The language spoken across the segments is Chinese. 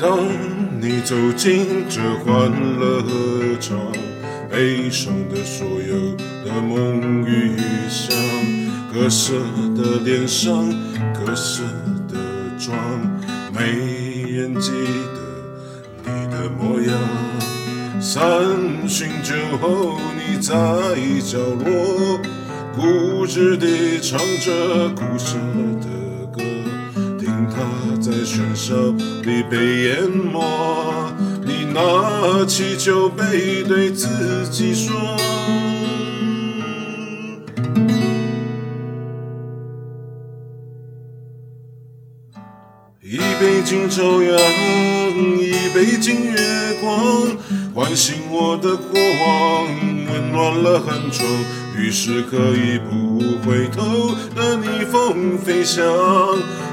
当你走进这欢乐合唱，悲伤的所有的梦与想，各色的脸上，各色的妆，没人记得你的模样。三巡酒后，你在角落，固执地唱着苦涩的。在喧嚣里被淹没，你拿起酒杯对自己说：一杯敬朝阳，一杯敬月光，唤醒我的过往，温暖了寒窗，于是可以不回头的逆风飞翔。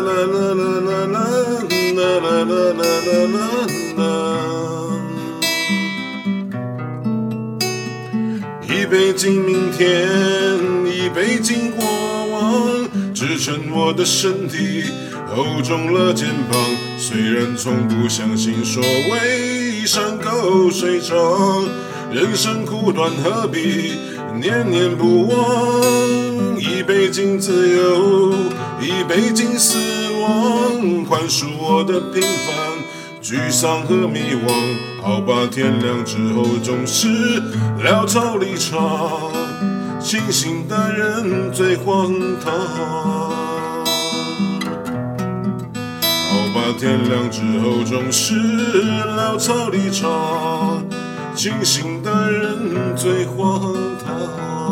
啦啦啦啦啦，啦啦啦啦啦一杯敬明天，一杯敬过往，支撑我的身体，厚重了肩膀。虽然从不相信所谓山高水长，人生苦短，何必念念不忘？一杯敬自由。一杯敬死亡，宽恕我的平凡、沮丧和迷惘。好吧，天亮之后总是潦草离场，清醒的人最荒唐。好吧，天亮之后总是潦草离场，清醒的人最荒唐。